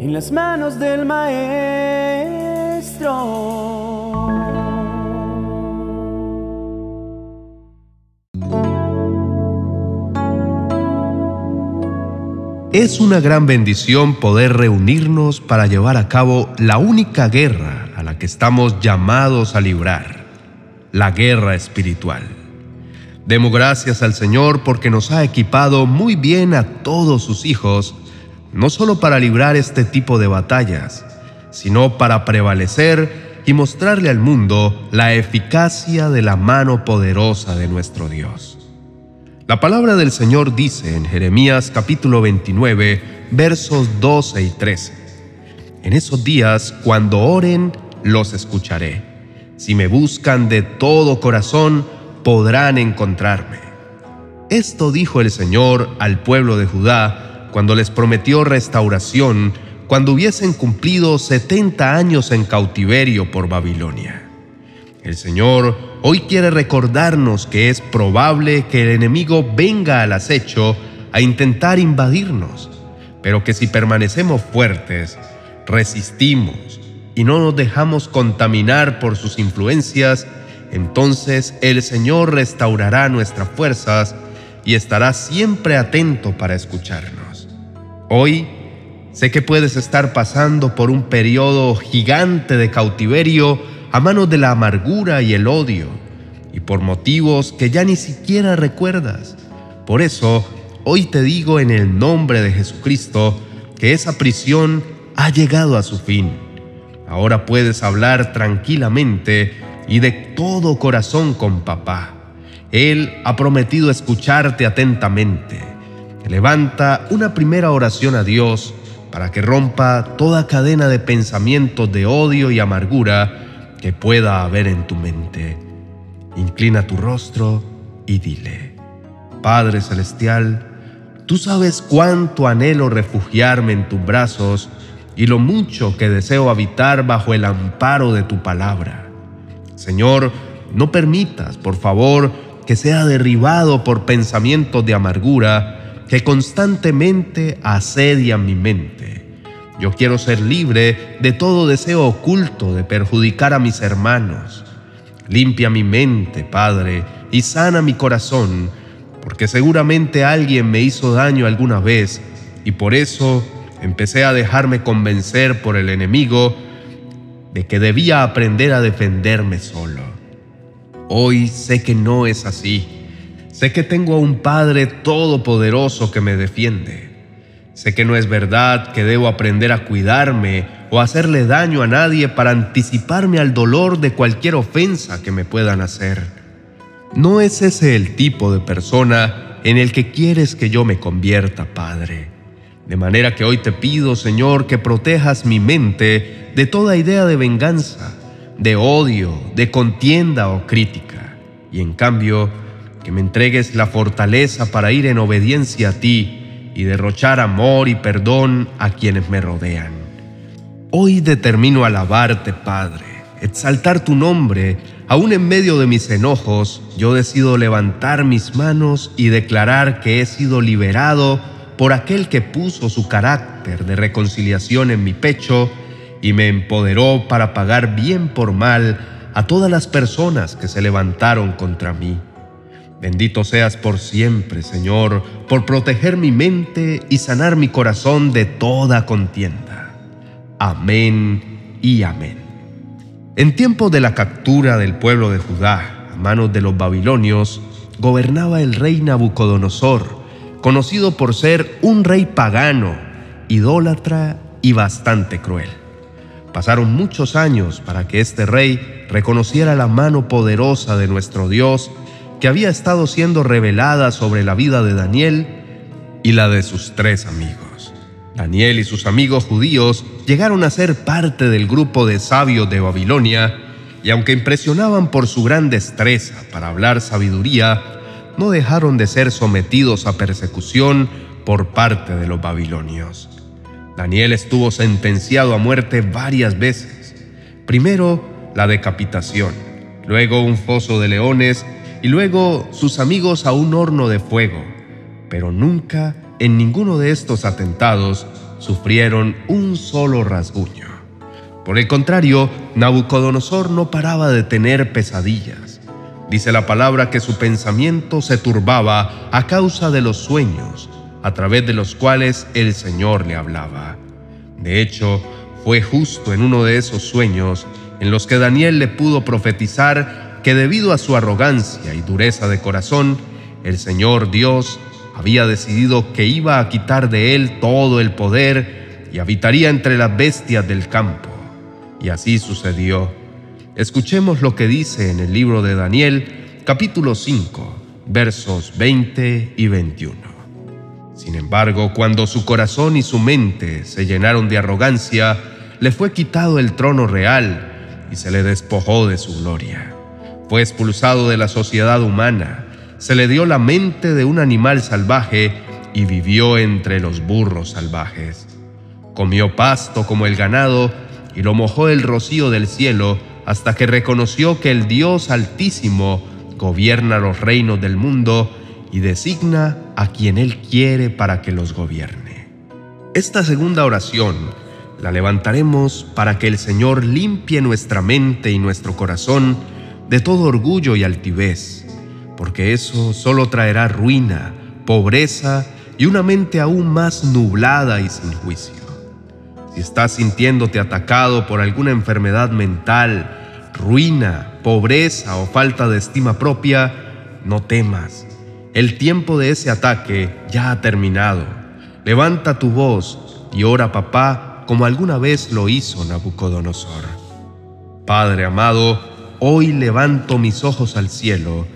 en las manos del Maestro. Es una gran bendición poder reunirnos para llevar a cabo la única guerra a la que estamos llamados a librar, la guerra espiritual. Demos gracias al Señor porque nos ha equipado muy bien a todos sus hijos, no solo para librar este tipo de batallas, sino para prevalecer y mostrarle al mundo la eficacia de la mano poderosa de nuestro Dios. La palabra del Señor dice en Jeremías capítulo 29, versos 12 y 13. En esos días, cuando oren, los escucharé. Si me buscan de todo corazón, podrán encontrarme. Esto dijo el Señor al pueblo de Judá cuando les prometió restauración cuando hubiesen cumplido 70 años en cautiverio por Babilonia. El Señor hoy quiere recordarnos que es probable que el enemigo venga al acecho a intentar invadirnos, pero que si permanecemos fuertes, resistimos y no nos dejamos contaminar por sus influencias, entonces el Señor restaurará nuestras fuerzas y estará siempre atento para escucharnos. Hoy sé que puedes estar pasando por un periodo gigante de cautiverio a manos de la amargura y el odio, y por motivos que ya ni siquiera recuerdas. Por eso, hoy te digo en el nombre de Jesucristo que esa prisión ha llegado a su fin. Ahora puedes hablar tranquilamente y de todo corazón con papá. Él ha prometido escucharte atentamente. Levanta una primera oración a Dios para que rompa toda cadena de pensamientos de odio y amargura que pueda haber en tu mente. Inclina tu rostro y dile, Padre Celestial, tú sabes cuánto anhelo refugiarme en tus brazos y lo mucho que deseo habitar bajo el amparo de tu palabra. Señor, no permitas, por favor, que sea derribado por pensamientos de amargura que constantemente asedian mi mente yo quiero ser libre de todo deseo oculto de perjudicar a mis hermanos. Limpia mi mente, Padre, y sana mi corazón, porque seguramente alguien me hizo daño alguna vez y por eso empecé a dejarme convencer por el enemigo de que debía aprender a defenderme solo. Hoy sé que no es así. Sé que tengo a un Padre todopoderoso que me defiende. Sé que no es verdad que debo aprender a cuidarme o hacerle daño a nadie para anticiparme al dolor de cualquier ofensa que me puedan hacer. No es ese el tipo de persona en el que quieres que yo me convierta, Padre. De manera que hoy te pido, Señor, que protejas mi mente de toda idea de venganza, de odio, de contienda o crítica, y en cambio, que me entregues la fortaleza para ir en obediencia a ti y derrochar amor y perdón a quienes me rodean. Hoy determino alabarte, Padre, exaltar tu nombre, aún en medio de mis enojos, yo decido levantar mis manos y declarar que he sido liberado por aquel que puso su carácter de reconciliación en mi pecho y me empoderó para pagar bien por mal a todas las personas que se levantaron contra mí. Bendito seas por siempre, Señor, por proteger mi mente y sanar mi corazón de toda contienda. Amén y amén. En tiempo de la captura del pueblo de Judá a manos de los babilonios, gobernaba el rey Nabucodonosor, conocido por ser un rey pagano, idólatra y bastante cruel. Pasaron muchos años para que este rey reconociera la mano poderosa de nuestro Dios que había estado siendo revelada sobre la vida de Daniel y la de sus tres amigos. Daniel y sus amigos judíos llegaron a ser parte del grupo de sabios de Babilonia y aunque impresionaban por su gran destreza para hablar sabiduría, no dejaron de ser sometidos a persecución por parte de los babilonios. Daniel estuvo sentenciado a muerte varias veces. Primero la decapitación, luego un foso de leones y luego sus amigos a un horno de fuego. Pero nunca en ninguno de estos atentados sufrieron un solo rasguño. Por el contrario, Nabucodonosor no paraba de tener pesadillas. Dice la palabra que su pensamiento se turbaba a causa de los sueños, a través de los cuales el Señor le hablaba. De hecho, fue justo en uno de esos sueños en los que Daniel le pudo profetizar que debido a su arrogancia y dureza de corazón, el Señor Dios había decidido que iba a quitar de él todo el poder y habitaría entre las bestias del campo. Y así sucedió. Escuchemos lo que dice en el libro de Daniel, capítulo 5, versos 20 y 21. Sin embargo, cuando su corazón y su mente se llenaron de arrogancia, le fue quitado el trono real y se le despojó de su gloria. Fue expulsado de la sociedad humana, se le dio la mente de un animal salvaje y vivió entre los burros salvajes. Comió pasto como el ganado y lo mojó el rocío del cielo hasta que reconoció que el Dios Altísimo gobierna los reinos del mundo y designa a quien Él quiere para que los gobierne. Esta segunda oración la levantaremos para que el Señor limpie nuestra mente y nuestro corazón de todo orgullo y altivez porque eso solo traerá ruina, pobreza y una mente aún más nublada y sin juicio. Si estás sintiéndote atacado por alguna enfermedad mental, ruina, pobreza o falta de estima propia, no temas. El tiempo de ese ataque ya ha terminado. Levanta tu voz y ora papá como alguna vez lo hizo Nabucodonosor. Padre amado, hoy levanto mis ojos al cielo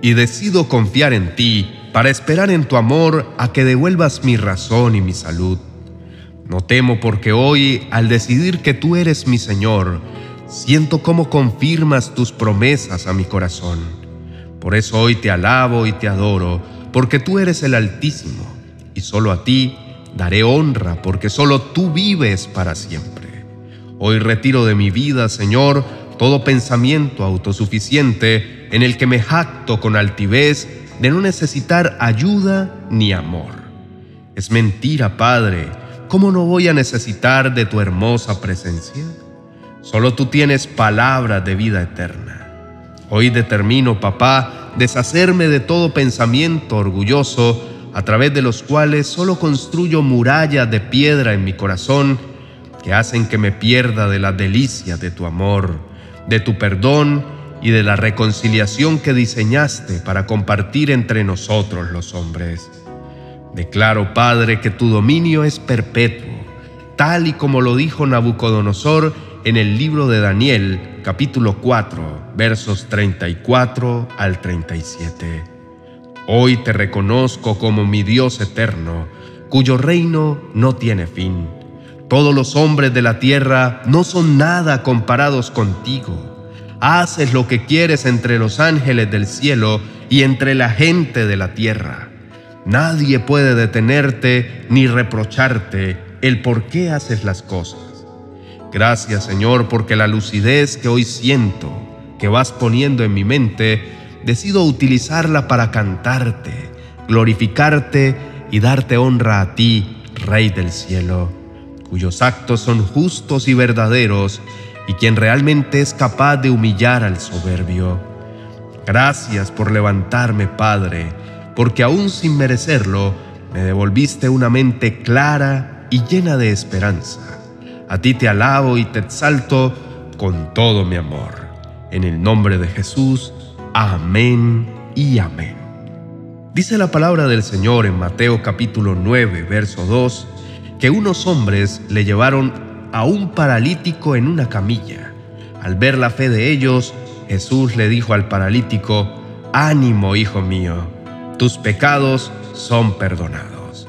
y decido confiar en ti para esperar en tu amor a que devuelvas mi razón y mi salud. No temo porque hoy, al decidir que tú eres mi Señor, siento cómo confirmas tus promesas a mi corazón. Por eso hoy te alabo y te adoro, porque tú eres el Altísimo, y solo a ti daré honra, porque solo tú vives para siempre. Hoy retiro de mi vida, Señor, todo pensamiento autosuficiente en el que me jacto con altivez de no necesitar ayuda ni amor. Es mentira, Padre, ¿cómo no voy a necesitar de tu hermosa presencia? Solo tú tienes palabra de vida eterna. Hoy determino, papá, deshacerme de todo pensamiento orgulloso a través de los cuales solo construyo murallas de piedra en mi corazón que hacen que me pierda de la delicia de tu amor de tu perdón y de la reconciliación que diseñaste para compartir entre nosotros los hombres. Declaro, Padre, que tu dominio es perpetuo, tal y como lo dijo Nabucodonosor en el libro de Daniel, capítulo 4, versos 34 al 37. Hoy te reconozco como mi Dios eterno, cuyo reino no tiene fin todos los hombres de la tierra no son nada comparados contigo. Haces lo que quieres entre los ángeles del cielo y entre la gente de la tierra. Nadie puede detenerte ni reprocharte el por qué haces las cosas. Gracias Señor porque la lucidez que hoy siento, que vas poniendo en mi mente, decido utilizarla para cantarte, glorificarte y darte honra a ti, Rey del cielo cuyos actos son justos y verdaderos, y quien realmente es capaz de humillar al soberbio. Gracias por levantarme, Padre, porque aún sin merecerlo, me devolviste una mente clara y llena de esperanza. A ti te alabo y te exalto con todo mi amor. En el nombre de Jesús, amén y amén. Dice la palabra del Señor en Mateo capítulo 9, verso 2, que unos hombres le llevaron a un paralítico en una camilla. Al ver la fe de ellos, Jesús le dijo al paralítico, Ánimo, hijo mío, tus pecados son perdonados.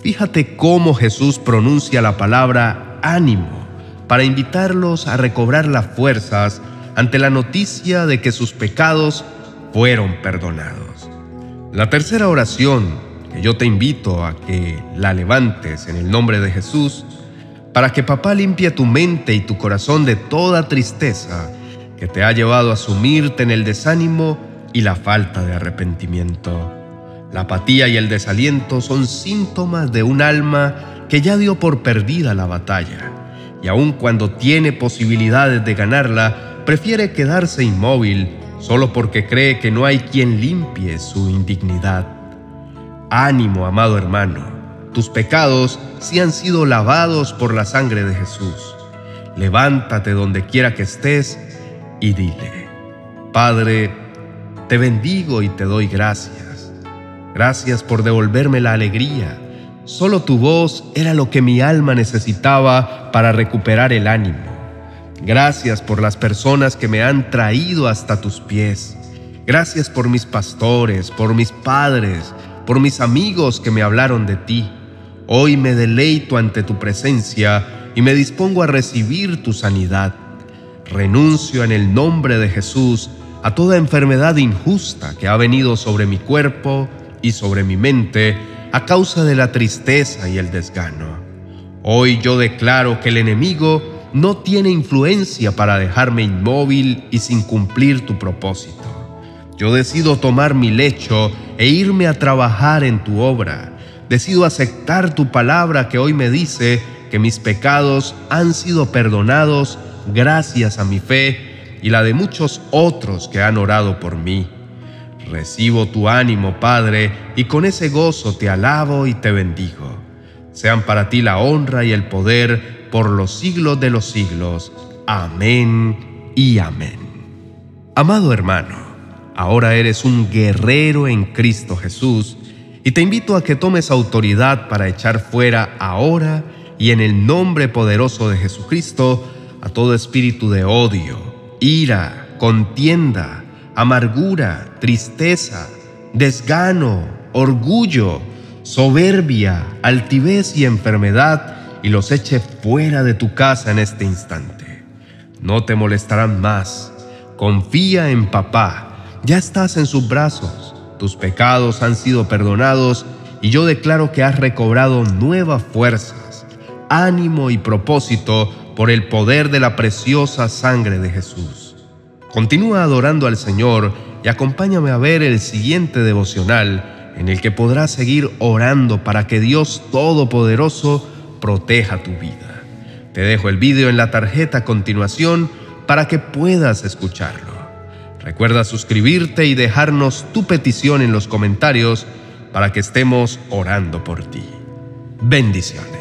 Fíjate cómo Jesús pronuncia la palabra ánimo para invitarlos a recobrar las fuerzas ante la noticia de que sus pecados fueron perdonados. La tercera oración que yo te invito a que la levantes en el nombre de Jesús, para que papá limpie tu mente y tu corazón de toda tristeza que te ha llevado a sumirte en el desánimo y la falta de arrepentimiento. La apatía y el desaliento son síntomas de un alma que ya dio por perdida la batalla, y aun cuando tiene posibilidades de ganarla, prefiere quedarse inmóvil solo porque cree que no hay quien limpie su indignidad. Ánimo, amado hermano, tus pecados sí han sido lavados por la sangre de Jesús. Levántate donde quiera que estés y dile, Padre, te bendigo y te doy gracias. Gracias por devolverme la alegría. Solo tu voz era lo que mi alma necesitaba para recuperar el ánimo. Gracias por las personas que me han traído hasta tus pies. Gracias por mis pastores, por mis padres, por mis amigos que me hablaron de ti. Hoy me deleito ante tu presencia y me dispongo a recibir tu sanidad. Renuncio en el nombre de Jesús a toda enfermedad injusta que ha venido sobre mi cuerpo y sobre mi mente a causa de la tristeza y el desgano. Hoy yo declaro que el enemigo no tiene influencia para dejarme inmóvil y sin cumplir tu propósito. Yo decido tomar mi lecho e irme a trabajar en tu obra. Decido aceptar tu palabra que hoy me dice que mis pecados han sido perdonados gracias a mi fe y la de muchos otros que han orado por mí. Recibo tu ánimo, Padre, y con ese gozo te alabo y te bendigo. Sean para ti la honra y el poder por los siglos de los siglos. Amén y amén. Amado hermano, ahora eres un guerrero en Cristo Jesús y te invito a que tomes autoridad para echar fuera ahora y en el nombre poderoso de Jesucristo a todo espíritu de odio, ira, contienda, amargura, tristeza, desgano, orgullo, soberbia, altivez y enfermedad y los eche fuera de tu casa en este instante. No te molestarán más. Confía en papá. Ya estás en sus brazos. Tus pecados han sido perdonados y yo declaro que has recobrado nuevas fuerzas, ánimo y propósito por el poder de la preciosa sangre de Jesús. Continúa adorando al Señor y acompáñame a ver el siguiente devocional en el que podrás seguir orando para que Dios Todopoderoso proteja tu vida. Te dejo el vídeo en la tarjeta a continuación para que puedas escucharlo. Recuerda suscribirte y dejarnos tu petición en los comentarios para que estemos orando por ti. Bendiciones.